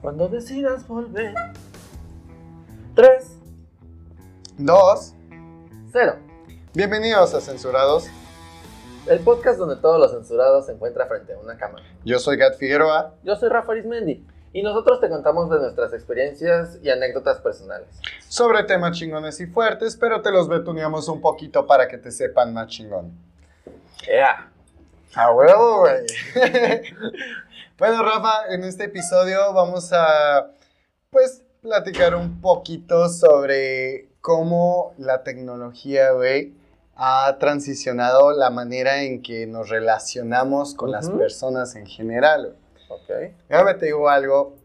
Cuando decidas volver. 3, Dos, 0. bienvenidos a Censurados. El podcast donde todos los censurados se encuentran frente a una cámara. Yo soy Gat Figueroa. Yo soy Rafa Arismendi y nosotros te contamos de nuestras experiencias y anécdotas personales. Sobre temas chingones y fuertes, pero te los betuneamos un poquito para que te sepan más chingón. ¡Ea! ¡A huevo, güey! bueno, Rafa, en este episodio vamos a, pues, platicar un poquito sobre cómo la tecnología, güey, ha transicionado la manera en que nos relacionamos con las personas en general, güey. Ok. Déjame te digo algo.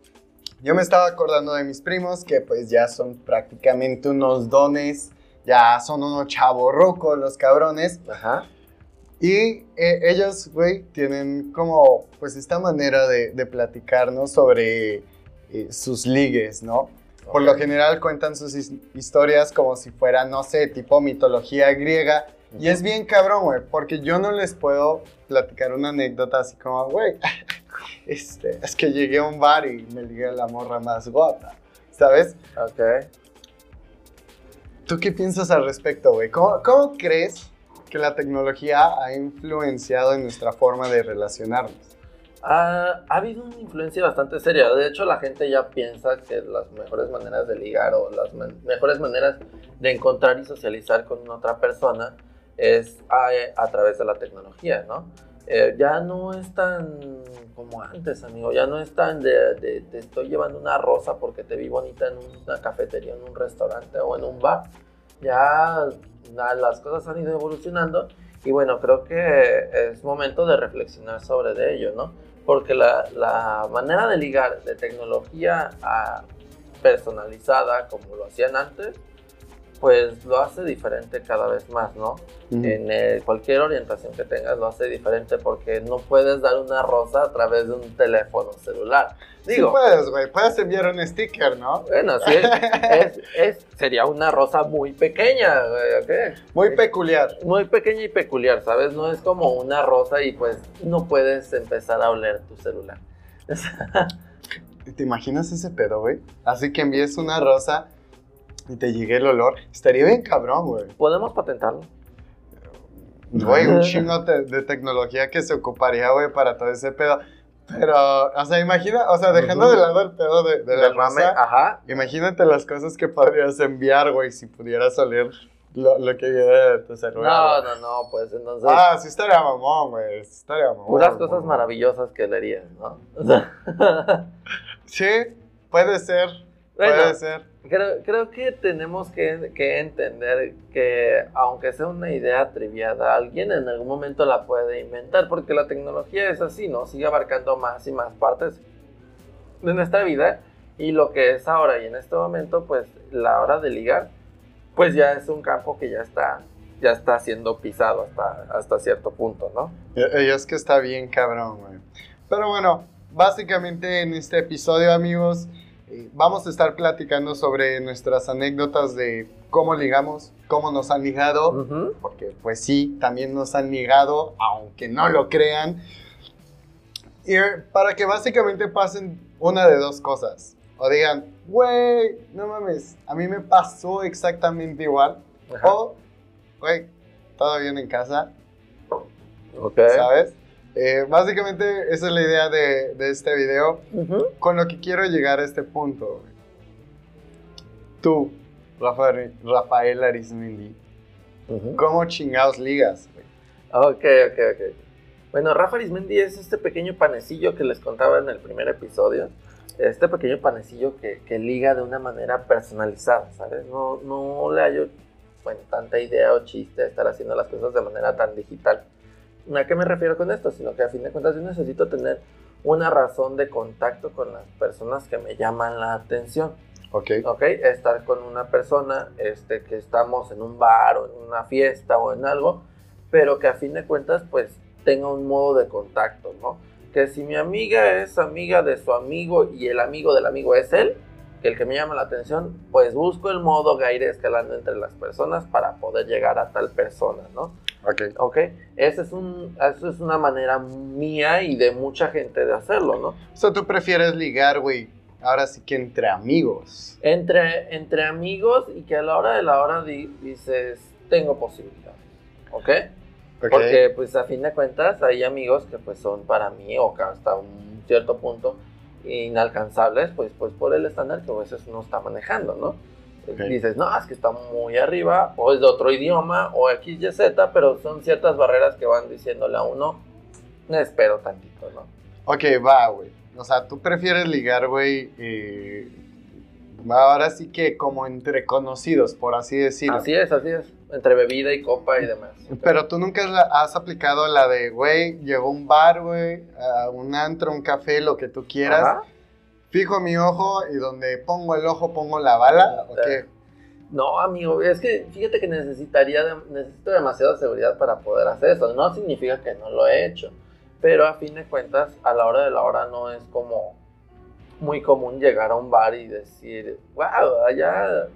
Yo me estaba acordando de mis primos que pues ya son prácticamente unos dones, ya son unos chavorrucos los cabrones. Ajá. Y eh, ellos, güey, tienen como pues esta manera de, de platicarnos sobre eh, sus ligues, ¿no? Por lo general cuentan sus his- historias como si fuera, no sé, tipo mitología griega. Y es bien cabrón, güey, porque yo no les puedo platicar una anécdota así como, güey, este, es que llegué a un bar y me ligué a la morra más guapa, ¿sabes? Ok. ¿Tú qué piensas al respecto, güey? ¿Cómo, cómo crees que la tecnología ha influenciado en nuestra forma de relacionarnos? Ha, ha habido una influencia bastante seria. De hecho, la gente ya piensa que las mejores maneras de ligar o las mejores maneras de encontrar y socializar con otra persona es a, a través de la tecnología, ¿no? Eh, ya no es tan como antes, amigo. Ya no es tan de, de- te estoy llevando una rosa porque te vi bonita en una cafetería, en un restaurante o en un bar. Ya las cosas han ido evolucionando y bueno, creo que es momento de reflexionar sobre ello, ¿no? Porque la, la manera de ligar de tecnología personalizada como lo hacían antes, pues lo hace diferente cada vez más, ¿no? En eh, cualquier orientación que tengas lo hace diferente porque no puedes dar una rosa a través de un teléfono celular. Digo, sí puedes, güey, puedes enviar un sticker, ¿no? bueno, sí, es, es- es- sería una rosa muy pequeña, güey, ¿ok? Muy peculiar. muy pequeña y peculiar, ¿sabes? No es como una rosa y pues no puedes empezar a oler tu celular. ¿Te imaginas ese pedo, güey? Así que envíes una rosa y te llegue el olor. Estaría bien cabrón, güey. ¿Podemos patentarlo? Güey, un chingo de, de tecnología que se ocuparía, güey, para todo ese pedo. Pero, o sea, imagina, o sea, dejando de lado el pedo de, de la mame, rosa, ajá. imagínate las cosas que podrías enviar, güey, si pudieras oler lo, lo que viene de tu celular. No, güey. no, no, pues entonces Ah, sí estaría mamón, güey, sí estaría mamón. puras cosas mamón. maravillosas que leerías, ¿no? O sea, Sí, puede ser, Bueno. puede ser. Creo, creo que tenemos que, que entender que aunque sea una idea triviada, alguien en algún momento la puede inventar, porque la tecnología es así, ¿no? Sigue abarcando más y más partes de nuestra vida y lo que es ahora y en este momento, pues la hora de ligar, pues ya es un campo que ya está, ya está siendo pisado hasta, hasta cierto punto, ¿no? Y es que está bien cabrón, güey. Pero bueno, básicamente en este episodio, amigos, eh, vamos a estar platicando sobre nuestras anécdotas de cómo ligamos, cómo nos han ligado, porque pues sí, también nos han ligado, aunque no lo crean. Y eh, para que básicamente pasen una de dos cosas. O digan, güey, no mames, a mí me pasó exactamente igual. Ajá. O, güey, todo bien en casa, Ok. ¿sabes? Eh, básicamente esa es la idea de, de este video, con lo que quiero llegar a este punto. Tú, Rafael, Rafael Arismendi, Ujú. ¿cómo chingados ligas? Ok, ok, ok. Bueno, Rafa Arismendi es este pequeño panecillo que les contaba en el primer episodio. Este pequeño panecillo que, que liga de una manera personalizada, ¿sabes? No, no le hallo bueno, tanta idea o chiste estar haciendo las cosas de manera tan digital. ¿A qué me refiero con esto? Sino que a fin de cuentas yo necesito tener una razón de contacto con las personas que me llaman la atención. Ok. ¿ok? Estar con una persona este, que estamos en un bar o en una fiesta o en algo, pero que a fin de cuentas pues tenga un modo de contacto, ¿no? Que si mi amiga es amiga de su amigo y el amigo del amigo es él, que el que me llama la atención, pues busco el modo de ir escalando entre las personas para poder llegar a tal persona, ¿no? Ok. ¿Ok? Esa es, un, eso es una manera mía y de mucha gente de hacerlo, ¿no? O sea, tú prefieres ligar, güey, ahora sí que entre amigos. Entre, entre amigos y que a la hora de la hora di- dices, tengo posibilidades, ¿ok? ¿ok? Porque pues a fin de cuentas hay amigos que pues son para mí o que hasta un cierto punto inalcanzables pues, pues por el estándar que a veces uno está manejando, ¿no? Dices, no, es que está muy arriba o es de otro idioma o X, Y, Z, pero son ciertas barreras que van diciéndole a uno, me espero tantito, ¿no? Ok, va, güey. O sea, tú prefieres ligar, güey, eh, ahora sí que como entre conocidos, por así decirlo. Así es, así es, entre bebida y copa y demás. Pero tú nunca has aplicado la de, güey, llegó un bar, güey, a un antro, un café, lo que tú quieras. Ajá. Fijo mi ojo y donde pongo el ojo pongo la bala. ¿O qué? No, amigo, es que fíjate que necesitaría, necesito demasiada seguridad para poder hacer eso. No significa que no lo he hecho, pero a fin de cuentas, a la hora de la hora no es como muy común llegar a un bar y decir, wow, allá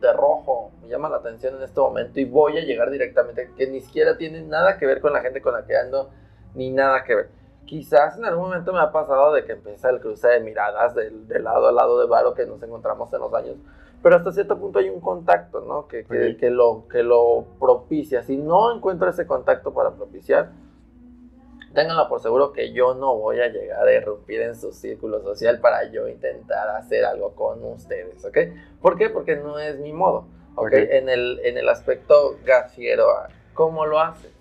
de rojo, me llama la atención en este momento y voy a llegar directamente, que ni siquiera tiene nada que ver con la gente con la que ando, ni nada que ver. Quizás en algún momento me ha pasado de que empieza el cruce de miradas del, de lado a lado de Varo que nos encontramos en los años, pero hasta cierto punto hay un contacto, ¿no? Que, que, que lo, que lo propicia. Si no encuentro ese contacto para propiciar, ténganlo por seguro que yo no voy a llegar a irrumpir en su círculo social para yo intentar hacer algo con ustedes, ¿ok? ¿Por qué? Porque no es mi modo, ¿ok? Ok. En, el, en el aspecto gafiero, ¿cómo lo haces?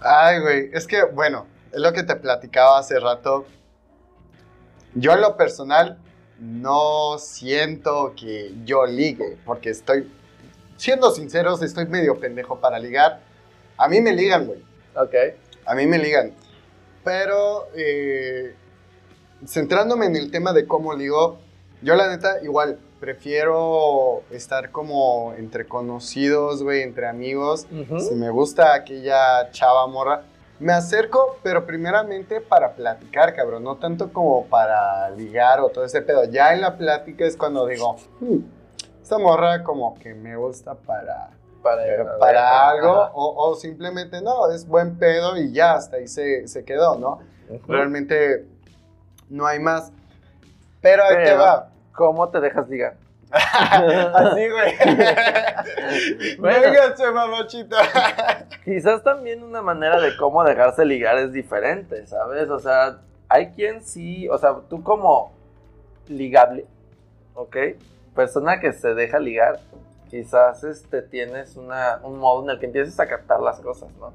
Ay, güey, es que, bueno, es lo que te platicaba hace rato. Yo en lo personal no siento que yo ligue, porque estoy, siendo sinceros, estoy medio pendejo para ligar. A mí me ligan, güey. ¿Ok? A mí me ligan. Pero, eh, centrándome en el tema de cómo ligo, yo la neta igual prefiero estar como entre conocidos, güey, entre amigos. Si me gusta aquella chava morra, me acerco, pero primeramente para platicar, cabrón, no tanto como para ligar o todo ese pedo. Ya en la plática es cuando digo, "Hmm, esta morra como que me gusta para, Para, para algo, o, o simplemente no, es buen pedo y ya, hasta ahí se, se quedó, ¿no? Realmente no hay más. Pero ahí te va. ¿Cómo te dejas ligar? Así, güey. Bueno. Véngase, mamachita. Quizás también una manera de cómo dejarse ligar es diferente, ¿sabes? O sea, hay quien sí, o sea, tú como ligable, ¿ok? Persona que se deja ligar, quizás este, tienes una, un modo en el que empieces a captar las cosas, ¿no?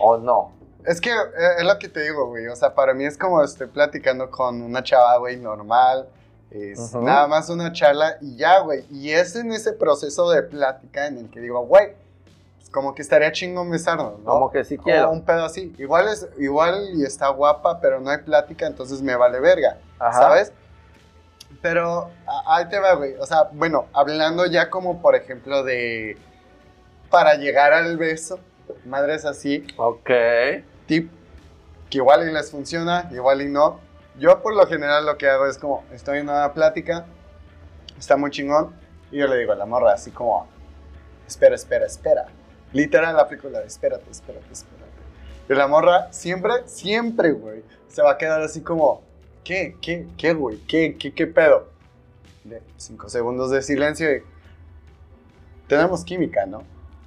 O no. Es que eh, es lo que te digo, güey. O sea, para mí es como estoy platicando con una chava, güey, normal. Es nada más una charla y ya, güey. Y es en ese proceso de plática en el que digo, güey, pues como que estaría chingón besarnos, ¿no? Como que sí Como quiero. un pedo así. Igual, es, igual y está guapa, pero no hay plática, entonces me vale verga, Ajá. ¿sabes? Pero ahí te va, güey. O sea, bueno, hablando ya como, por ejemplo, de... Para llegar al beso, madres así, Ok. tip que igual y les funciona, igual y no. Yo por lo general lo que hago es como, estoy en una plática, está muy chingón, y yo le digo a la morra así como, espera, espera, espera. Literal la película, espérate, espérate, espérate. Y la morra siempre, siempre, güey, se va a quedar así como, ¿qué, qué, qué, güey? ¿Qué, qué, qué pedo? De cinco segundos de silencio y, tenemos química, ¿no?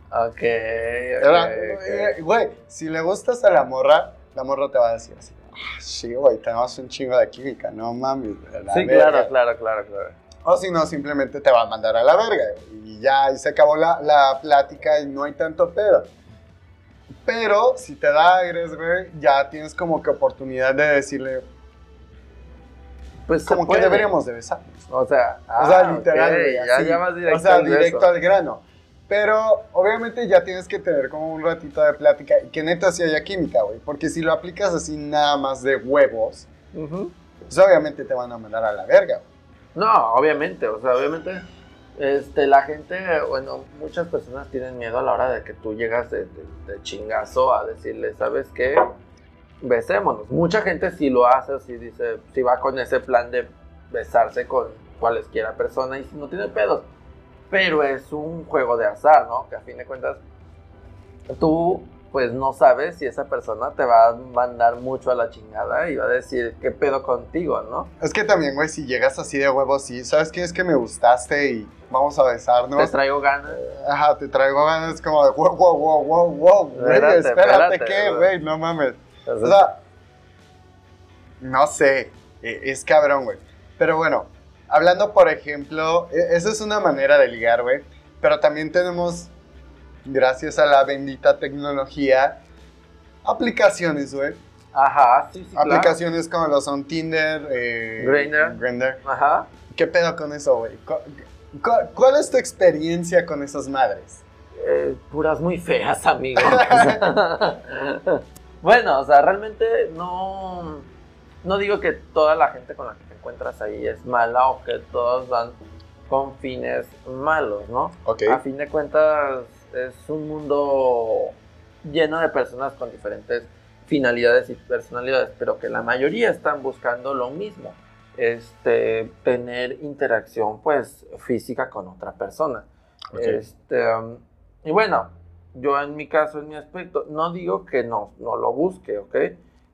Ok. ok, Era, ok. eh, Güey, si le gustas a la morra, la morra te va a decir así. "Ah, sí, güey, tenemos un chingo de química, no mames. la Sí, verga". claro, claro, claro, claro. O si no, simplemente te va a mandar a la verga. Y ya, y se acabó la, la plática y no hay tanto pedo. Pero si te da aires, güey, ya tienes como que oportunidad de decirle, Pues como que deberíamos de besarnos. O sea, o sea, ah, literal, ok, güey, ya, ya vas directo O sea, directo al grano. Pero obviamente ya tienes que tener como un ratito de plática y que neta sí haya química, güey. Porque si lo aplicas así nada más de huevos, pues obviamente te van a mandar a la verga, güey. No, obviamente, o sea, obviamente, este, la gente, bueno, muchas personas tienen miedo a la hora de que tú llegas de, de- de chingazo a decirle, ¿sabes qué? Besémonos. Mucha gente sí lo hace, sí dice, sí va con ese plan de besarse con cualesquiera persona y si no tiene pedos. Pero es un juego de azar, ¿no? Que a fin de cuentas, tú pues no sabes si esa persona te va a mandar mucho a la chingada y va a decir, ¿qué pedo contigo, no? Es que también, güey, si llegas así de huevo, sí, ¿sabes qué? Es que me gustaste y vamos a besarnos. Te traigo ganas. Ajá, te traigo ganas como de wow, wow, wow, wow, wow, güey, Espérate, espérate, ¿qué, güey. No mames. O sea, no sé, e- es cabrón, güey. Pero bueno, hablando, por ejemplo, e- esa es una manera de ligar, güey. Pero también tenemos, gracias a la bendita tecnología, aplicaciones, güey. Ajá, sí, sí, claro. Aplicaciones como lo son Tinder, eh, Grindr. Grindr. Ajá. ¿Qué pedo con eso, güey? ¿Cu- cu- ¿Cuál es tu experiencia con esas madres? Eh, puras muy feas, amigo. bueno, o sea, realmente no, no digo que toda la gente con la que encuentras ahí es mala o que todos van con fines malos, ¿no? Ok. A fin de cuentas es un mundo lleno de personas con diferentes finalidades y personalidades, pero que la mayoría están buscando lo mismo, este, tener interacción pues física con otra persona. Este, um, y bueno, yo en mi caso, en mi aspecto, no digo que no, no lo busque, ¿ok?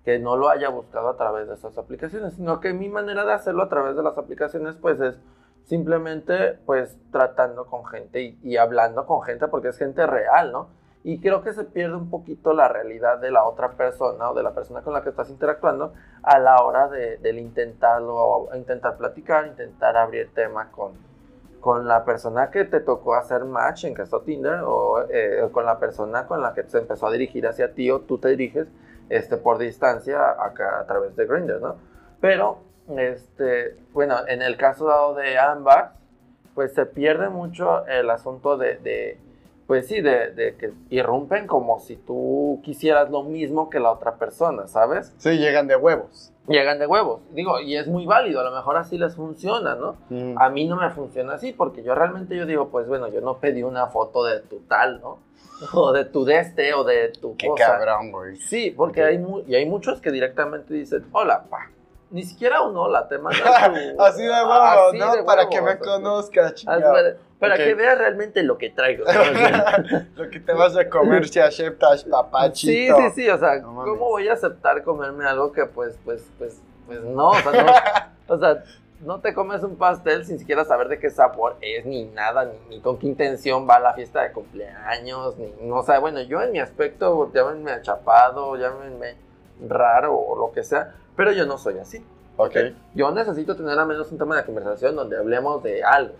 Que no lo haya buscado a través de esas aplicaciones, sino que mi manera de hacerlo a través de las aplicaciones, pues es simplemente, pues tratando con gente y, y hablando con gente, porque es gente real, ¿no? Y creo que se pierde un poquito la realidad de la otra persona o de la persona con la que estás interactuando a la hora de, del intentarlo, intentar platicar, intentar abrir tema con, con la persona que te tocó hacer match en caso Tinder o eh, con la persona con la que se empezó a dirigir hacia ti o tú te diriges este, por distancia acá a través de Grindr, ¿no? Pero, este, bueno, en el caso dado de ambas, pues se pierde mucho el asunto de, de pues sí, de, de que irrumpen como si tú quisieras lo mismo que la otra persona, ¿sabes? Sí, llegan de huevos. Llegan de huevos, digo, y es muy válido, a lo mejor así les funciona, ¿no? Mm. A mí no me funciona así porque yo realmente yo digo, pues bueno, yo no pedí una foto de tu tal, ¿no? O de tu de este o de tu Qué cosa. cabrón, güey. Sí, porque hay, mu- y hay muchos que directamente dicen, hola, pa. Ni siquiera un hola, te mandan tu... Así de huevo, Así ¿no? de para que me así. conozcas, Así chingado. para, que veas realmente lo que traigo. Lo que te vas a comer si aceptas, sí, papachito. sí, sí, o sea, No. ¿cómo voy a aceptar comerme algo que pues, pues, pues, pues no, o sea, no, o sea, no te comes un pastel sin siquiera saber de qué sabor es, ni nada, ni, ni con qué intención va a la fiesta de cumpleaños, ni, no, o sea, bueno, yo en mi aspecto, llámenme achapado, llámenme raro o lo que sea, pero yo no soy así. Ok. Yo necesito tener al menos un tema de conversación donde hablemos de algo.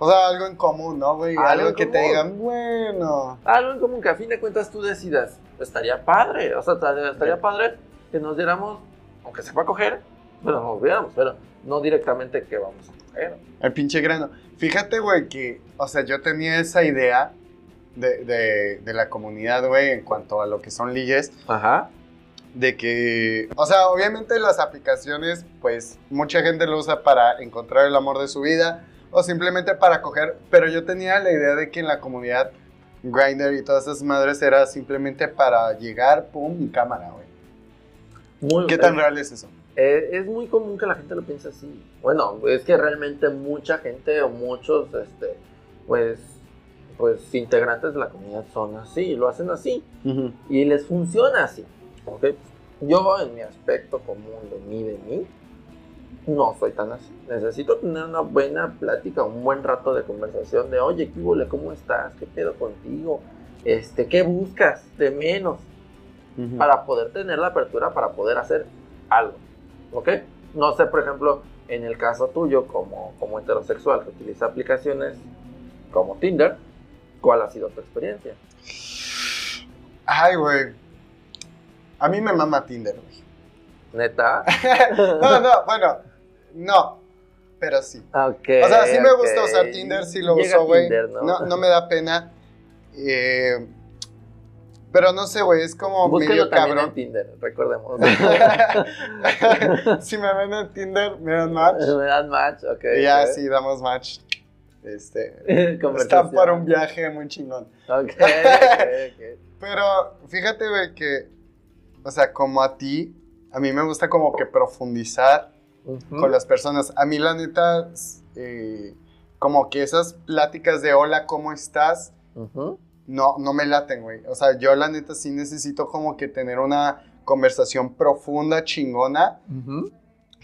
O sea, algo en común, ¿no, güey? Algo Algo, que te común. digan, bueno. Algo en común que a fin de cuentas tú decidas, estaría padre, o sea, estaría, padre que nos diéramos, aunque se va a coger, pero nos viéramos, pero no directamente que vamos a coger. El pinche grano. Fíjate, güey, que, o sea, yo tenía esa idea de, de, de la comunidad, güey, en cuanto a lo que son ligues, Ajá. De que, o sea, obviamente las aplicaciones, pues, mucha gente lo usa para encontrar el amor de su vida o simplemente para coger, pero yo tenía la idea de que en la comunidad Grindr y todas esas madres era simplemente para llegar, pum, y cámara, güey. Muy, ¿Qué tan real es eso? Eh, es muy común que la gente lo piense así. Bueno, es que realmente mucha gente o muchos, este, pues, pues, integrantes de la comunidad son así, lo hacen así. y les funciona así. ¿Ok? Yo en mi aspecto común de mí, de mí, no soy tan así. Necesito tener una buena plática, un buen rato de conversación de, oye, ¿qué huele? ¿Cómo estás? ¿Qué pedo contigo? Este, ¿Qué buscas de menos? Para poder tener la apertura, para poder hacer algo. ¿Ok? No sé, por ejemplo, en el caso tuyo, como, como heterosexual que utiliza aplicaciones como Tinder, ¿cuál ha sido tu experiencia? Ay, güey. A mí me mama Tinder, güey. ¿Neta? No, no, bueno, no, pero sí. Ok. O sea, sí me gusta usar Tinder, sí lo Llega uso, güey. ¿no? ¿no? No, me da pena. Eh, pero no sé, güey, es como medio cabrón. en Tinder, recordemos. si me ven en Tinder, me dan match. Me dan match, ok. Y ya, sí, damos match. Este, está para un viaje muy chingón. Ok, ok, ok. Pero fíjate, güey, que, o sea, como a ti, a mí me gusta como que profundizar Ujú. con las personas. A mí, la neta, eh, como que esas pláticas de hola, ¿cómo estás? Ujú. no, no me laten, güey. O sea, yo la neta sí necesito como que tener una conversación profunda, chingona,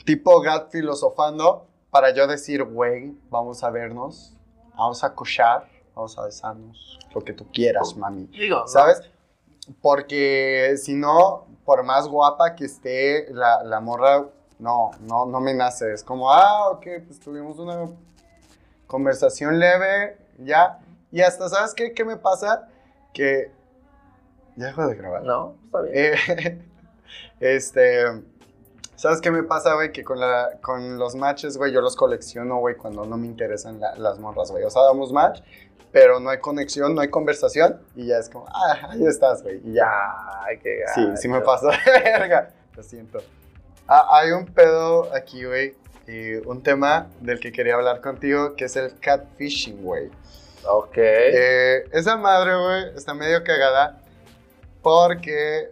tipo Gat filosofando, para yo decir, güey, vamos a vernos, vamos a cochar, vamos a besarnos, lo que tú quieras, mami. Digo, ¿Sabes? Porque si no, por más guapa que esté la, la morra, no, no, no me nace. Es como, ah, ok, pues tuvimos una conversación leve, ya. Y hasta, ¿sabes qué, qué me pasa? Que... Ya dejo de grabar. No, está bien. Eh, este... ¿Sabes qué me pasa, güey? Que con, la, con los matches, güey, yo los colecciono, güey, cuando no me interesan la- las morras, güey. O sea, damos match, pero no hay conexión, no hay conversación, y ya es como, ah, ahí estás, güey, y ya. Ay, qué Sí, gacho. sí me pasó de verga. Lo siento. Ah, hay un pedo aquí, güey. y un tema del que quería hablar contigo, que es el catfishing, güey. Ok. Eh, esa madre, güey, está medio cagada porque,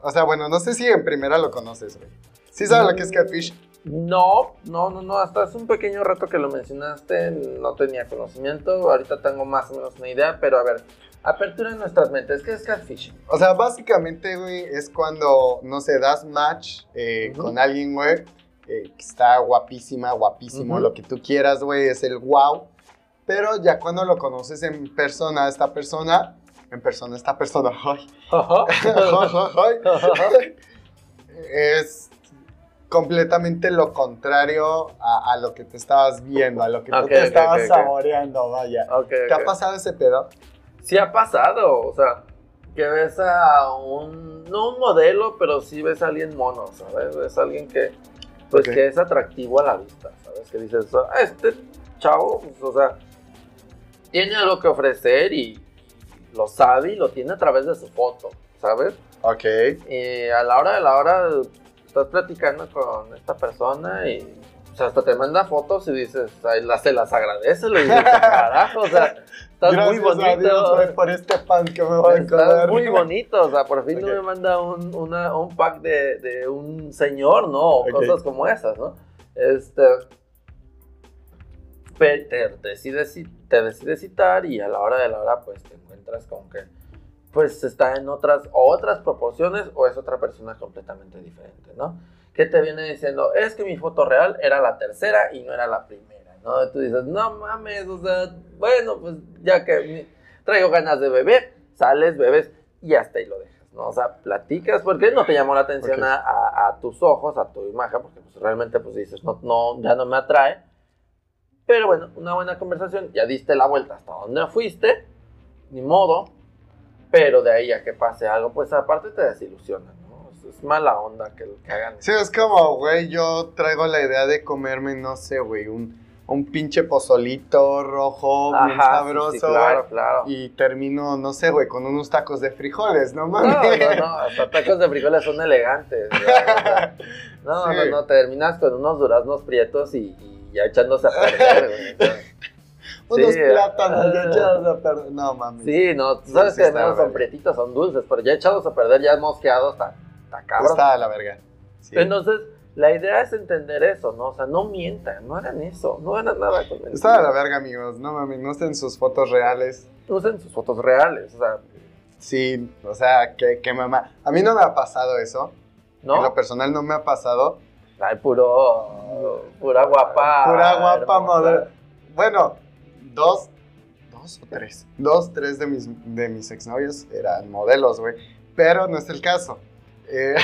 o sea, bueno, no sé si en primera lo conoces, güey. ¿Sí sabes lo que es catfish? No, no, no, no, hasta hace un pequeño rato que lo mencionaste, no tenía conocimiento, ahorita tengo más o menos una idea, pero a ver, apertura en nuestras mentes, ¿qué es catfishing? O sea, básicamente, güey, es cuando, no sé, das match eh, con alguien, güey, eh, que está guapísima, guapísimo, Ujú. lo que tú quieras, güey, es el wow. Pero ya cuando lo conoces en persona, esta persona, en persona, esta persona, ay, es completamente lo contrario a, a lo que te estabas viendo, a lo que tú Ok, te estabas saboreando, vaya. ¿Te ha pasado ese pedo? Sí ha pasado, o sea, que ves a un, no un modelo, pero sí ves a alguien mono, ¿sabes? Ves a alguien que, pues, que es atractivo a la vista, ¿sabes? Que dices, "Ah, este chavo, pues, o sea, tiene algo que ofrecer y lo sabe y lo tiene a través de su foto, ¿sabes? Ok. Y a la hora de la hora estás platicando con esta persona y o sea, hasta te manda fotos y dices, ay, las, se las agradece, lo dices, carajo, o sea, estás muy Gracias a Dios, bonito. por este pan que me voy a Estás muy bonito, o sea, por fin no Ok. me manda un, una- un pack de, de un señor, ¿no? O Ok. cosas como esas, ¿no? Este. Te, te decides, ci- te decides citar y a la hora de la hora, pues te encuentras con que, pues está en otras, o otras proporciones o es otra persona completamente diferente, ¿no? Que te viene diciendo, es que mi foto real era la tercera y no era la primera, ¿no? Y tú dices, no mames, o sea, bueno, pues ya que traigo ganas de beber, sales, bebes y hasta ahí lo dejas, ¿no? O sea, platicas, porque no te llamó la atención Ok. a, a- a tus ojos, a tu imagen, porque pues, realmente pues dices, no, no, ya no me atrae. Pero bueno, una buena conversación, ya diste la vuelta hasta donde fuiste, ni modo, pero de ahí a que pase algo, pues aparte te desilusiona, ¿no? Es, es mala onda que, que hagan. Sí, es como, güey, yo traigo la idea de comerme, no sé, güey, un, un pinche pozolito rojo, Ajá, sí, sabroso, sí, güey. claro, claro. Y termino, no sé, güey, con unos tacos de frijoles, no No, mames. no, no, hasta tacos de frijoles son elegantes. o sea, no, Sí. no, no, terminas con unos duraznos prietos y, y ya echándose a perder, güey. Unos sí, plátanos ya ah. echados a perder. No mames. Sí, no, tú sabes Sí, que está no son dulces, pero ya echados a perder, ya mosqueados, está, está cabrón. Está a la verga. Sí. Entonces, la idea es entender eso, ¿no? O sea, no mientan, no hagan eso, no hagan nada con mentiras. Está a la verga, amigos. No mames, no estén sus fotos reales. Usen sus fotos reales, o sea, Sí, o sea, que, que mamá. A mí no me ha pasado eso. En lo ¿no? personal no me ha pasado. Ay, puro, pura guapa. Pura guapa modelo. Bueno, dos, dos o tres. Dos, tres de mis, de mis exnovios eran modelos, güey. Pero no es el caso. Eh,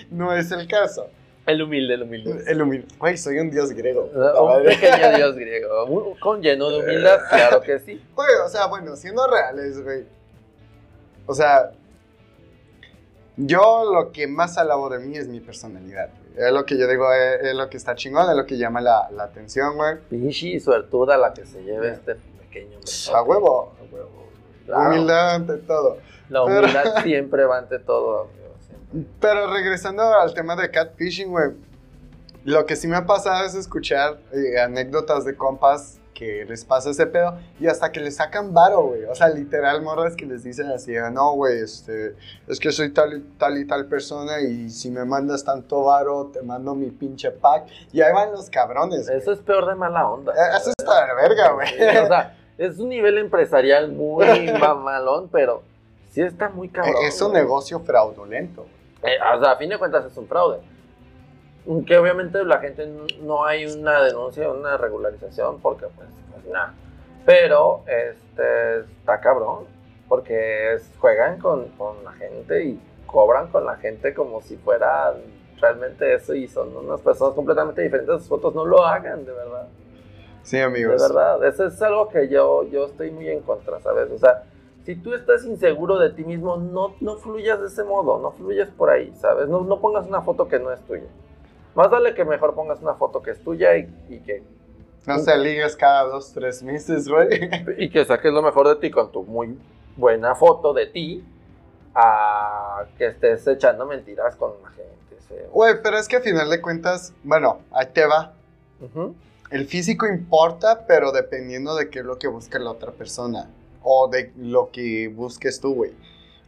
no es el caso. El humilde, el humilde. El humilde. Güey, soy un dios griego. Un pequeño dios griego, un- con lleno de humildad, claro que sí. Güey, o sea, bueno, siendo reales, güey. O sea, yo lo que más alabo de mí es mi personalidad. güey. Es lo que yo digo, es, es lo que está chingón, es lo que llama la, la atención, güey. Pinche suertuda la que se lleve este pequeño. A huevo, a huevo. Claro. Humildad ante todo. La humildad siempre va ante todo, amigo, siempre. Pero regresando al tema de catfishing, güey. Lo que sí me ha pasado es escuchar eh, anécdotas de compas que les pasa ese pedo y hasta que les sacan varo, güey. O sea, literal, morras que les dicen así, "Ah, no, güey, este, es que soy tal y tal y tal persona y si me mandas tanto varo, te mando mi pinche pack. Y ahí van los cabrones. Eso es peor de mala onda. Eh, Eso está de verga, güey. Sí, o sea, es un nivel empresarial muy mamalón, pero sí está muy cabrón. es un negocio fraudulento. Eh, o sea, a fin de cuentas es un fraude. Que obviamente la gente no hay una denuncia, una regularización, porque pues, pues nada. Pero este está cabrón, porque es- juegan con, con la gente y cobran con la gente como si fuera realmente eso y son unas personas completamente diferentes. Sus fotos no lo hagan, de verdad. Sí, De amigos. verdad, eso es algo que yo, yo estoy muy en contra, ¿sabes? O sea, si tú estás inseguro de ti mismo, no, no fluyas de ese modo, no fluyas por ahí, ¿sabes? No, no pongas una foto que no es tuya. Más vale que mejor pongas una foto que es tuya y, y que, No se ligas cada dos, tres meses, güey. y que saques lo mejor de ti con tu muy buena foto de ti a que estés echando mentiras con la gente. Güey, pero es que a final de cuentas, bueno, ahí te va. El físico importa, pero dependiendo de qué es lo que busca la otra persona. O de lo que busques tú, güey.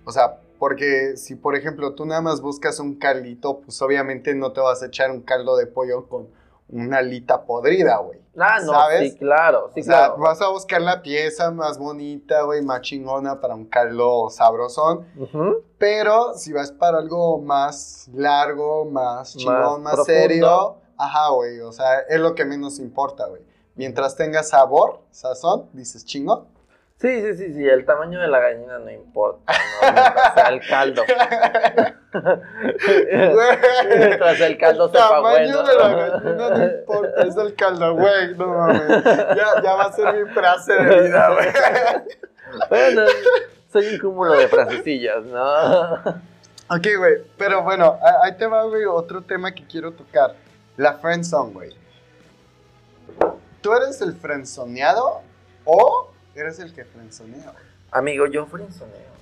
O sea, porque si, por ejemplo, tú nada más buscas un caldito, pues obviamente no te vas a echar un caldo de pollo con una alita podrida, güey. Ah, no, ¿Sabes? sí, claro, sí, o sea, claro. vas a buscar la pieza más bonita, güey, más chingona para un caldo sabrosón. Pero si vas para algo más largo, más chingón, más, serio, ajá, güey, o sea, es lo que menos importa, güey. Mientras tenga sabor, sazón, dices chingón. Sí, sí, sí, sí, el tamaño de la gallina no importa, ¿no? Mientras el caldo. Mientras el caldo El sepa tamaño bueno. de la gallina no importa, es el caldo, güey, no mames. Ya, ya va a ser mi frase de vida, güey. Bueno, soy un cúmulo de frasecillas, ¿no? Ok, güey, pero bueno, ahí te va, güey, otro tema que quiero tocar. La friendzone, güey. ¿Tú eres el friendzoneado o eres el que friendzonea, güey? Amigo, yo frenzoneo.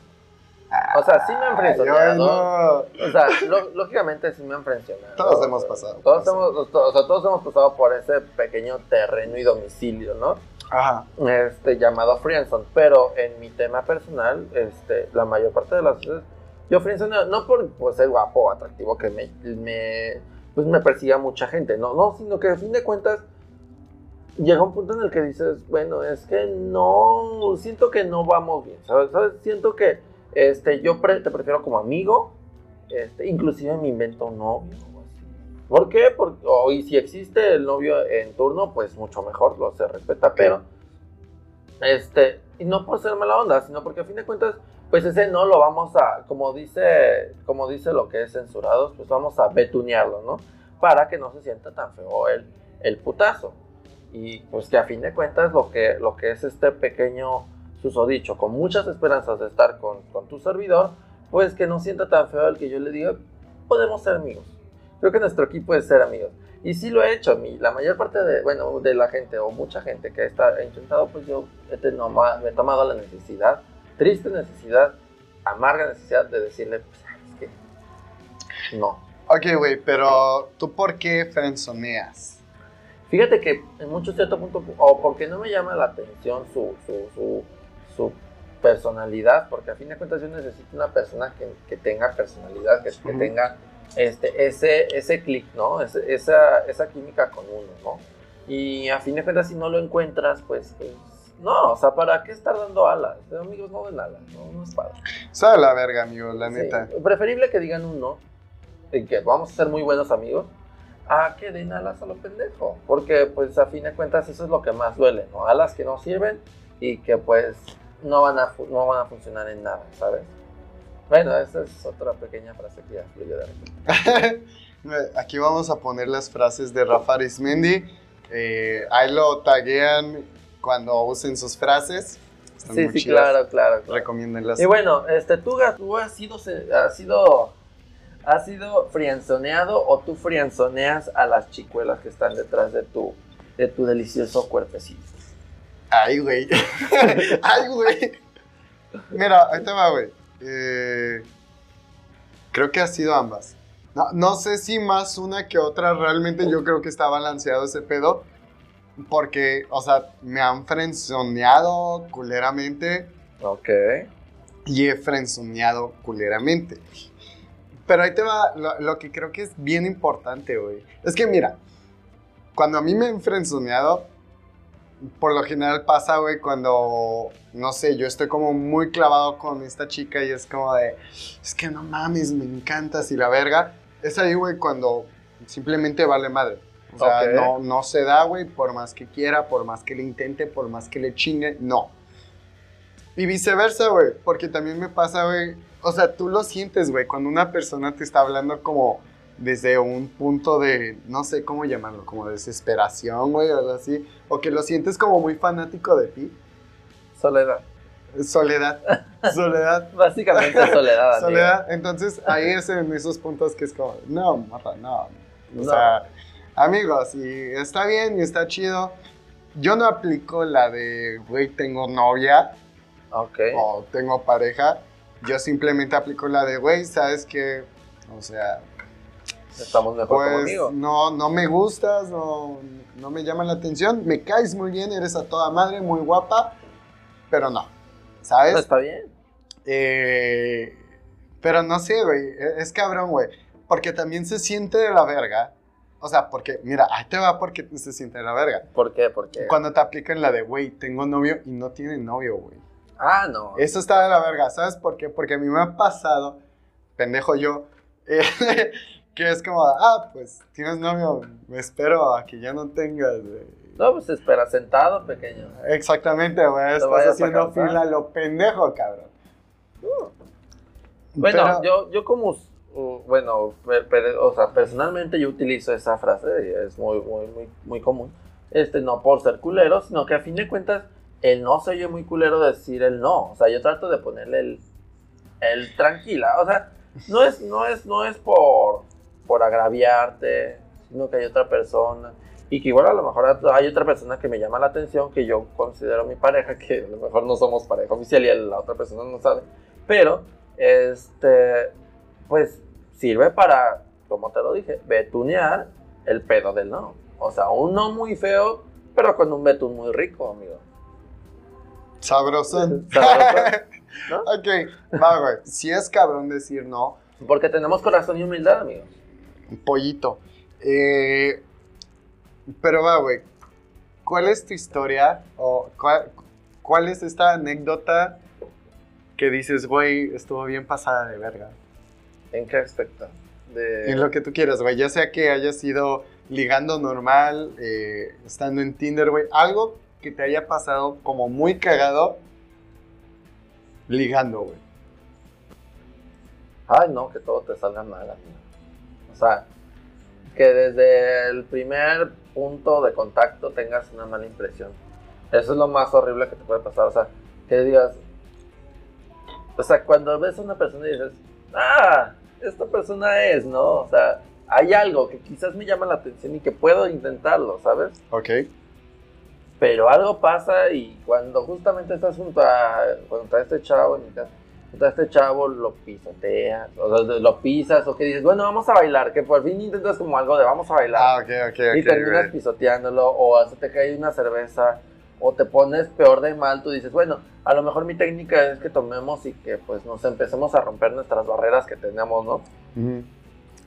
O sea, sí me han frenzoneado. No. O sea, lo- lógicamente sí me han frenzoneado. Todos hemos pasado Todos hemos, to- o sea, todos hemos pasado por ese pequeño terreno y domicilio, ¿no? Ajá. este, llamado friendzone, pero en mi tema personal, este, la mayor parte de las veces, yo friendzone no por, por ser guapo o atractivo que me, me, pues me persiga mucha gente, no, no, sino que a fin de cuentas llega un punto en el que dices, bueno, es que no, siento que no vamos bien, ¿sabes? ¿Sabes? Siento que este, yo pre- te prefiero como amigo, este, inclusive me invento un novio. ¿Por qué? Porque, o- y si existe el novio en turno, pues mucho mejor, lo se respeta, pero este, y no por ser mala onda, sino porque a fin de cuentas, pues ese no lo vamos a, como dice, como dice lo que es censurados, pues vamos a betunearlo, ¿no? Para que no se sienta tan feo el, el putazo. Y pues que a fin de cuentas lo que, lo que es este pequeño susodicho, con muchas esperanzas de estar con, con tu servidor, pues que no sienta tan feo el que yo le diga, podemos ser amigos. Creo que nuestro equipo es ser amigos. Y sí lo he hecho, mi, la mayor parte de, bueno, de la gente o mucha gente que está, ha intentado, pues yo he, toma- me he tomado la necesidad, triste necesidad, amarga necesidad de decirle, pues, ¿sabes qué? No. Ok, güey, pero ¿tú por qué friendzoneas? Fíjate que en mucho cierto punto, o porque no me llama la atención su, su, su, su personalidad, porque a fin de cuentas yo necesito una persona que, que tenga personalidad, que, que tenga este, ese, ese clic, ¿no? Ese- esa, esa química con uno, ¿no? Y a fin de cuentas si no lo encuentras, pues, pues, no, o sea, ¿para qué estar dando alas? Amigos no den alas, no, no es padre. Sabe la verga, amigo, la Sí, neta. Preferible que digan un no, en que vamos a ser muy buenos amigos, a que den alas a lo pendejo. Porque, pues, a fin de cuentas, eso es lo que más duele, ¿no? Alas que no sirven y que, pues, no van a, no van a funcionar en nada, ¿sabes? Bueno, esa es otra pequeña frase que ya fluyó de repente. Aquí vamos a poner las frases de Rafa Arismendi. Eh, ahí lo taguean cuando usen sus frases. Están Sí, sí, claro, claro. claro. Recomiéndenlas. Y bueno, este, tú, tú has sido, has sido, has sido frianzoneado o tú frianzoneas a las chicuelas que están detrás de tu, de tu delicioso cuerpecito. Ay, güey. Ay, güey. Mira, ahí te va, güey. Eh, creo que ha sido ambas. No, no sé si más una que otra. Realmente yo creo que está balanceado ese pedo. Porque, o sea, me han frenzoneado culeramente Ok. y he frenzoneado culeramente. Pero ahí te va lo, lo que creo que es bien importante, güey. Es que mira, cuando a mí me han frenzoneado, por lo general pasa, güey, cuando, no sé, yo estoy como muy clavado con esta chica y es como de, es que no mames, me encantas y la verga. Es ahí, güey, cuando simplemente vale madre. O sea, no, no se da, güey, por más que quiera, por más que le intente, por más que le chingue, no. Y viceversa, güey, porque también me pasa, güey, o sea, tú lo sientes, güey, cuando una persona te está hablando como desde un punto de, no sé cómo llamarlo, como desesperación, güey, o algo así, o que lo sientes como muy fanático de ti. Soledad. Soledad, soledad, Básicamente soledad. amigo. soledad. Entonces ahí es en esos puntos que es como, no, mata, no. O No. sea, amigos, y está bien y está chido. Yo no aplico la de, güey, tengo novia Ok. o tengo pareja. Yo simplemente aplico la de, güey, ¿sabes qué? O sea, Estamos mejor pues amigos. no, no me gustas, no, no me llaman la atención. Me caes muy bien, eres a toda madre, muy guapa, pero no, ¿sabes? No, está bien. Eh, pero no sé, güey. e- Es cabrón, güey. Porque también se siente de la verga. O sea, porque, mira, ahí te va porque se siente de la verga. ¿Por qué? Porque. Cuando te aplican la de, güey, tengo novio y no tiene novio, güey. Ah, no. Eso está de la verga. ¿Sabes por qué? Porque a mí me ha pasado, pendejo yo, eh, que es como, ah, pues tienes novio, me espero a que ya no tengas, güey. No, pues espera sentado, pequeño. Exactamente, güey. Estás haciendo fila lo pendejo, cabrón. Bueno, Pero- yo, yo como, uh, bueno, pe- pe- o sea, personalmente yo utilizo esa frase, y es muy, muy, muy, muy común. Este, no por ser culero, sino que a fin de cuentas, el no se oye muy culero decir el no. O sea, yo trato de ponerle el, el tranquila. O sea, no es, no es, no es por, por agraviarte, sino que hay otra persona. Y que igual a lo mejor hay otra persona que me llama la atención, que yo considero mi pareja, que a lo mejor no somos pareja oficial y la otra persona no sabe. Pero, este, pues sirve para, como te lo dije, betunear el pedo del no. O sea, un no muy feo, pero con un betún muy rico, amigo. Sabrosón. Sabrosón, ¿no? ok, va, güey. Si es cabrón decir no, Porque tenemos corazón y humildad, amigos. un pollito. Eh, pero va, güey. ¿Cuál es tu historia o cuál, cuál es esta anécdota que dices, güey, estuvo bien pasada de verga? ¿En qué aspecto? De... En lo que tú quieras, güey. Ya sea que hayas sido ligando normal, eh, estando en Tinder, güey. Algo que te haya pasado como muy cagado ligando, güey. Ay, no, que todo te salga mal, amigo. O sea, que desde el primer punto de contacto tengas una mala impresión. Eso es lo más horrible que te puede pasar. O sea, que digas. O sea, cuando ves a una persona y dices, ah, esta persona es, ¿no? O sea, hay algo que quizás me llama la atención y que puedo intentarlo, ¿sabes? Ok. Pero algo pasa y cuando justamente estás junto a, junto a este chavo, en mi caso, junto a este chavo lo pisoteas, o sea, lo pisas, o que dices, bueno, vamos a bailar, que por fin intentas como algo de vamos a bailar, Ah, ok, ok, ok. y terminas pisoteándolo, o hasta te cae una cerveza, o te pones peor de mal, tú dices, bueno, a lo mejor mi técnica es que tomemos y que pues nos empecemos a romper nuestras barreras que tenemos, ¿no? Ujú.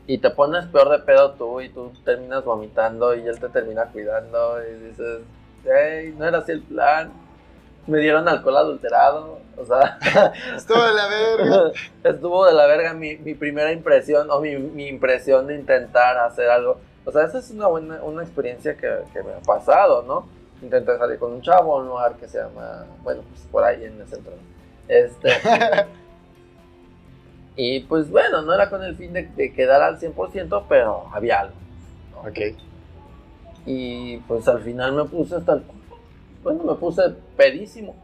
Y te pones peor de pedo tú y tú terminas vomitando y él te termina cuidando y dices, hey, no era así el plan. Me dieron alcohol adulterado. O sea, Estuvo de la verga. estuvo de la verga mi, mi primera impresión o mi, mi impresión de intentar hacer algo. O sea, esa es una buena una experiencia que, que me ha pasado, ¿no? Intenté salir con un chavo a un lugar que se llama, bueno, pues por ahí en el centro. Este, y pues bueno, no era con el fin de, de quedar al 100%, pero había algo. ¿no? ok. Y pues al final me puse hasta el. Bueno, me puse pedísimo.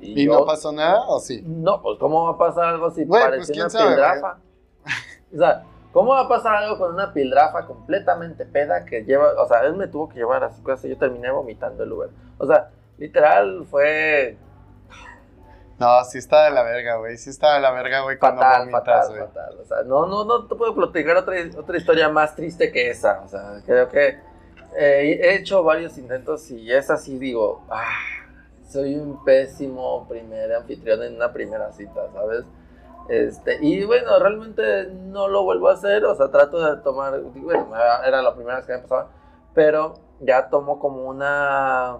¿Y yo- no pasó nada o sí? No, pues ¿cómo va a pasar algo si parecía pues, ¿quién una pildrafa? O sea, ¿cómo va a pasar algo con una pildrafa completamente peda que lleva, o sea, él me tuvo que llevar a su casa y yo terminé vomitando el Uber. O sea, literal fue No, sí está de la verga, güey. Sí está de la verga, güey, cuando fatal, vomitas, fatal, güey. fatal. O sea, no, no, no te puedo platicar otra, otra historia más triste que esa. O sea, creo que eh, he hecho varios intentos y es así, digo, ah, soy un pésimo primer anfitrión en una primera cita, ¿sabes? Este, y bueno, realmente no lo vuelvo a hacer, o sea, trato de tomar, bueno, era la primera vez que me pasaba, pero ya tomo como una,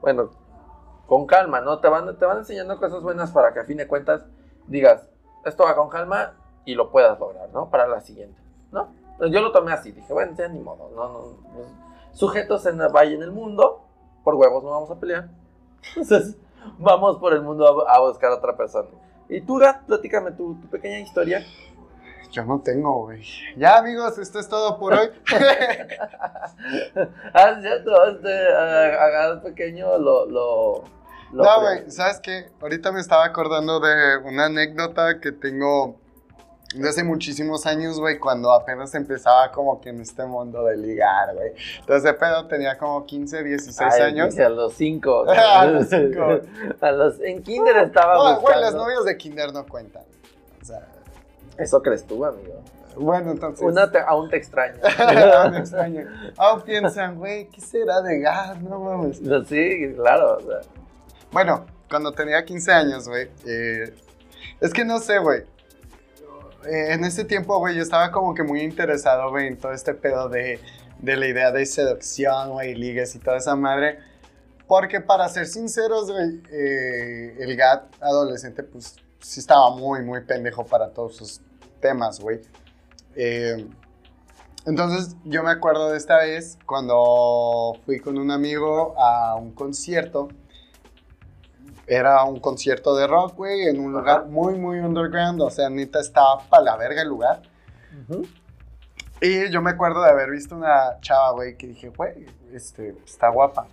bueno, con calma, ¿no? Te van, te van enseñando cosas buenas para que a fin de cuentas digas, esto va con calma y lo puedas lograr, ¿no? Para la siguiente, ¿no? Yo lo tomé así, dije, bueno, ya ni modo, no, no, pues, sujetos en el valle en el mundo, por huevos no vamos a pelear. Entonces, vamos por el mundo a, a buscar a otra persona. Y tú, Gat, platícame tu, tu pequeña historia. Yo no tengo, güey. Ya, amigos, esto es todo por hoy. ah, cierto, este, Gat pequeño lo... lo, lo No, güey, ¿sabes qué? Ahorita me estaba acordando de una anécdota que tengo hace muchísimos años, güey, cuando apenas empezaba como que en este mundo de ligar, güey. Entonces, de pedo tenía como 15, 16 Ay, años. a los 5. A los cinco. A los, en kinder estaba No, buscando. güey, las novias de kinder no cuentan. O sea, Eso crees tú, amigo. bueno, entonces... Una te- aún te extraña. no me extraña. Aún piensan, güey, ¿qué será de gas? No mames. sí, claro. o sea. Bueno, cuando tenía 15 años, güey, eh, es que no sé, güey. Eh, en ese tiempo, güey, yo estaba como que muy interesado, güey, en todo este pedo de, de la idea de seducción, güey, ligues y toda esa madre. Porque para ser sinceros, güey, eh, el GAT adolescente, pues sí estaba muy, muy pendejo para todos sus temas, güey. Eh, entonces, yo me acuerdo de esta vez cuando fui con un amigo a un concierto. Era un concierto de rock, güey, en un lugar muy, muy underground. O sea, neta, estaba para la verga el lugar. Y yo me acuerdo de haber visto una chava, güey, que dije, güey, este, está guapa.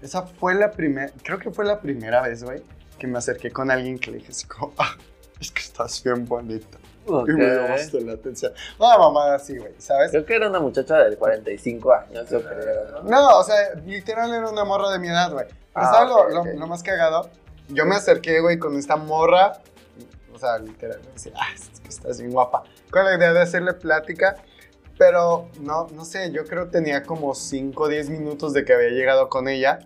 Esa fue la primera, creo que fue la primera vez, güey, que me acerqué con alguien que le dije así como, ah, es que estás bien bonita. Ok. Y me llamaste la atención. Una mamada así, güey, ¿sabes? Creo que era una muchacha de 45 años, yo creo. ¿no? No, o sea, literal era una morra de mi edad, güey. Pero Ah, ¿sabes ok, lo, lo- ok. lo más cagado? Yo me acerqué, güey, con esta morra. O sea, literal, me decía, ah, estás bien guapa. Con la idea de hacerle plática. Pero no, no sé, yo creo que tenía como 5 o 10 minutos de que había llegado con ella.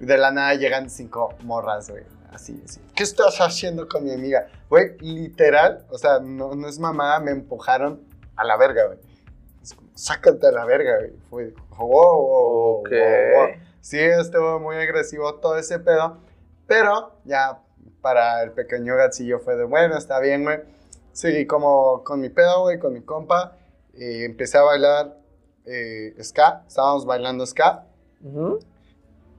Y de la nada llegan cinco morras, güey. Así, así. ¿Qué estás haciendo con mi amiga? Güey, literal, o sea, no, no es mamada, me empujaron a la verga, güey. Es como, sácate a la verga, güey. Fue, wow, wow, wow, wow. Sí, estuvo muy agresivo todo ese pedo. Pero ya para el pequeño gatillo fue de, bueno, está bien, güey. Seguí como con mi pedo, güey, con mi compa. Y empecé a bailar eh, ska. Estábamos bailando ska. Ujú.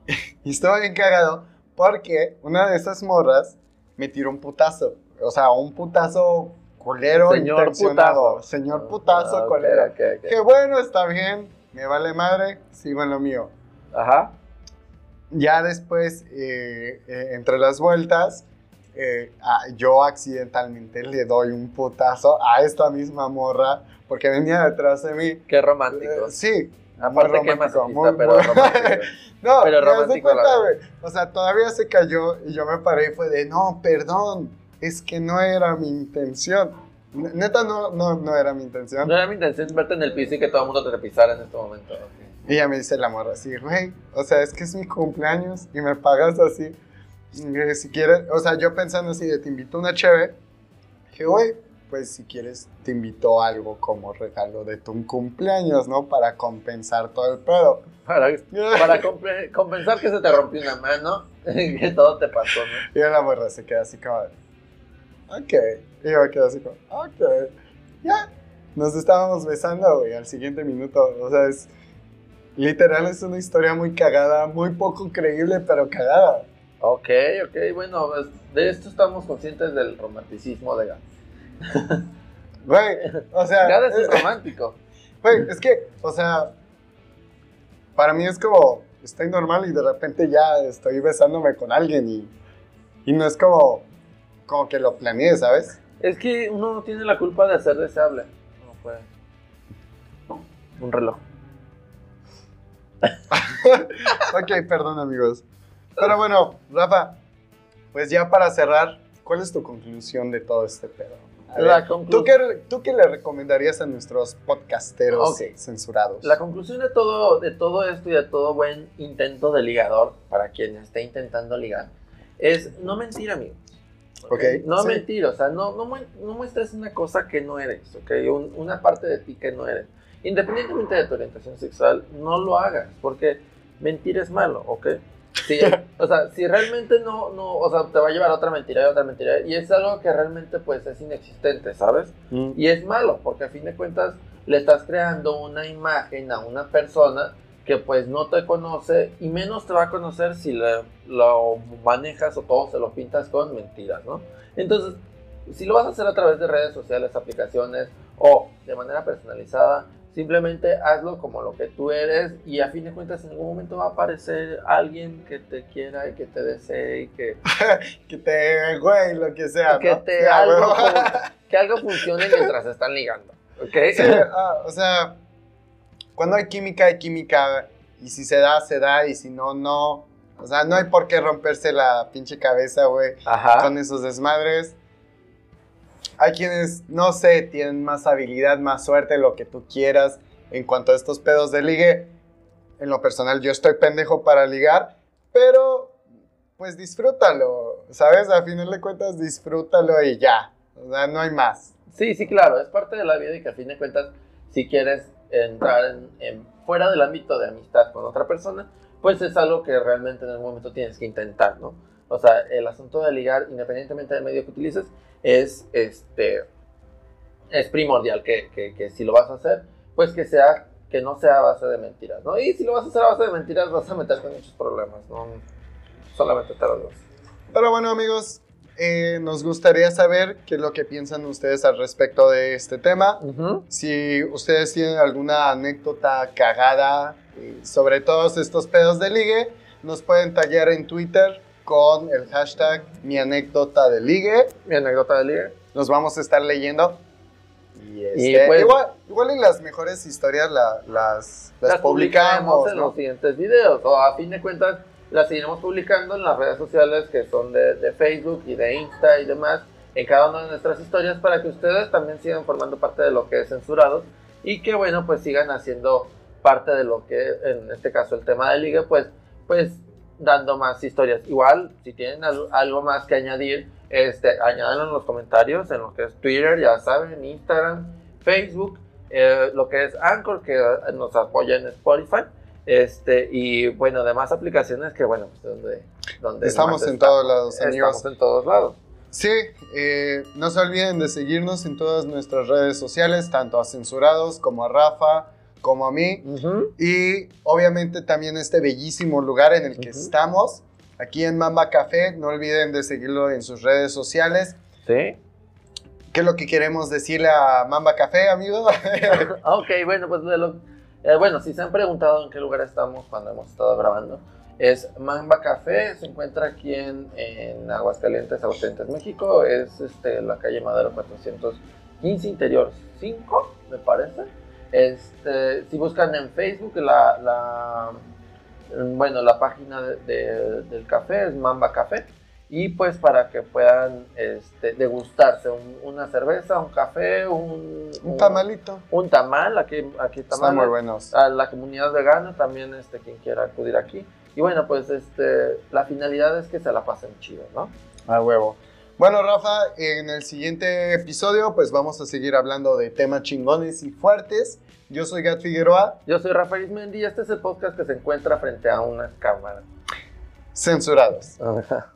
Y estaba bien cagado porque una de esas morras me tiró un putazo. O sea, un putazo colero Señor putazo. Señor putazo Ah, ok, colero. ok, ok. Que bueno, está bien. Me vale madre. Sigo en lo mío. Ajá. Ya después, eh, eh, entre las vueltas, eh, ah, yo accidentalmente le doy un putazo a esta misma morra porque venía detrás de mí. Qué romántico. Eh, sí. Aparte, muy romántico, muy- pero muy- romántico. No, Pero romántico la cuenta. O sea, todavía se cayó y yo me paré y fue de, no, perdón, es que no era mi intención. Neta, no, no, no era mi intención. No era mi intención verte en el piso y que todo el mundo te pisara en este momento. ok. Y ella me dice la morra así, güey, o sea, es que es mi cumpleaños y me pagas así. Y si quieres, o sea, yo pensando así de te invito a una cheve, dije, güey, pues si quieres te invito algo como regalo de tu cumpleaños, ¿no? Para compensar todo el pedo. Para, para compe- compensar que se te rompió una mano, que todo te pasó, ¿no? Y la morra se queda así como, ok. Y yo me quedo así como, ok. Ya. Nos estábamos besando, güey, al siguiente minuto. O sea, es, literal es una historia muy cagada, muy poco creíble, pero cagada. Ok, ok, bueno, pues, de esto estamos conscientes del romanticismo de Gas. Güey, o sea, Gas es eh, romántico. güey, es que, o sea, para mí es como, estoy normal y de repente ya estoy besándome con alguien y, y no es como, como que lo planeé, ¿sabes? Es que uno no tiene la culpa de ser deseable. No puede. Un reloj. ok, perdón amigos. Pero bueno, Rafa, pues ya para cerrar, ¿cuál es tu conclusión de todo este pedo? La, ¿tú, qué, ¿Tú qué le recomendarías a nuestros podcasteros Ok. censurados? la conclusión de todo, de todo esto y de todo buen intento de ligador, para quien esté intentando ligar, es no mentir, amigo. Ok, No sí. mentir, o sea, no, no, no muestres una cosa que no eres, ¿ok? Un- una parte de ti que no eres. Independientemente de tu orientación sexual, no lo hagas, porque mentir es malo, ¿ok? O sea, si realmente no, no, o sea, te va a llevar a otra mentira y otra mentira, y es algo que realmente pues es inexistente, ¿sabes? Mm. Y es malo, porque a fin de cuentas le estás creando una imagen a una persona que pues no te conoce y menos te va a conocer si le- lo manejas o todo se lo pintas con mentiras, ¿no? Entonces, si lo vas a hacer a través de redes sociales, aplicaciones o de manera personalizada, simplemente hazlo como lo que tú eres y a fin de cuentas en algún momento va a aparecer alguien que te quiera y que te desee y que, Que te, güey, lo que sea, que, ¿no? te algo, que algo funcione mientras están ligando, ¿ok? Sí, ah, o sea, cuando hay química, hay química. Y si se da, se da. Y si no, no. O sea, no hay por qué romperse la pinche cabeza, güey, con esos desmadres. Hay quienes, no sé, tienen más habilidad, más suerte, lo que tú quieras. En cuanto a estos pedos de ligue, en lo personal yo estoy pendejo para ligar, pero pues disfrútalo, ¿sabes? A final de cuentas disfrútalo y ya. O sea, no hay más. Sí, sí, claro, es parte de la vida y que a fin de cuentas, si quieres entrar en, en- fuera del ámbito de amistad con otra persona, pues es algo que realmente en algún momento tienes que intentar, ¿no? O sea, el asunto de ligar, independientemente del medio que utilices, es, este, es primordial que, que, que si lo vas a hacer, pues que sea, que no sea a base de mentiras, ¿no? Y si lo vas a hacer a base de mentiras, vas a meterte en muchos problemas, ¿no? Solamente te los Pero bueno, amigos, eh, nos gustaría saber qué es lo que piensan ustedes al respecto de este tema. Ujú. Si ustedes tienen alguna anécdota cagada eh, sobre todos estos pedos de ligue, nos pueden tallar en Twitter con el hashtag mi anécdota de ligue. Mi anécdota de ligue. Los vamos a estar leyendo. Y, Y este, pues- igual, igual y las mejores historias la- las, las, publicamos, en ¿no? los siguientes videos. O a fin de cuentas, las seguiremos publicando en las redes sociales que son de, de Facebook y de Insta y demás, en cada una de nuestras historias, para que ustedes también sigan formando parte de lo que es censurado y que, bueno, pues sigan haciendo parte de lo que, en este caso, el tema de liga, pues, pues dando más historias. Igual, si tienen al- algo más que añadir, este, añádanlo en los comentarios, en lo que es Twitter, ya saben, Instagram, Facebook, eh, lo que es Anchor, que eh, nos apoya en Spotify, este, y bueno, demás aplicaciones que, bueno, pues donde, donde Estamos en está- todos lados, amigos. Estamos en todos lados. Sí, eh, no se olviden de seguirnos en todas nuestras redes sociales, tanto a Censurados como a Rafa, como a mí. Y obviamente también este bellísimo lugar en el que Ujú. estamos, aquí en Mamba Café. No olviden de seguirlo en sus redes sociales. Sí. ¿Qué es lo que queremos decirle a Mamba Café, amigo? Ah, Ok, bueno, pues de lo- eh, bueno, si se han preguntado en qué lugar estamos cuando hemos estado grabando, es Mamba Café, se encuentra aquí en, en Aguascalientes, Aguascalientes, México, es este, la calle Madero 415, interior 5, me parece. Este, si buscan en Facebook, la, la, bueno, la página de- de- del café es Mamba Café. Y pues para que puedan este, degustarse un- una cerveza, un café, un, Un tamalito. un tamal, aquí, aquí tamal. muy buenos. A la comunidad vegana también, este, quien quiera acudir aquí. Y bueno, pues este, la finalidad es que se la pasen chido, ¿no? A huevo. Bueno, Rafa, en el siguiente episodio, pues vamos a seguir hablando de temas chingones y fuertes. Yo soy Gat Figueroa, Yo soy Rafael Ismendi y este es el podcast que se encuentra frente a una cámara. censurados. Ajá.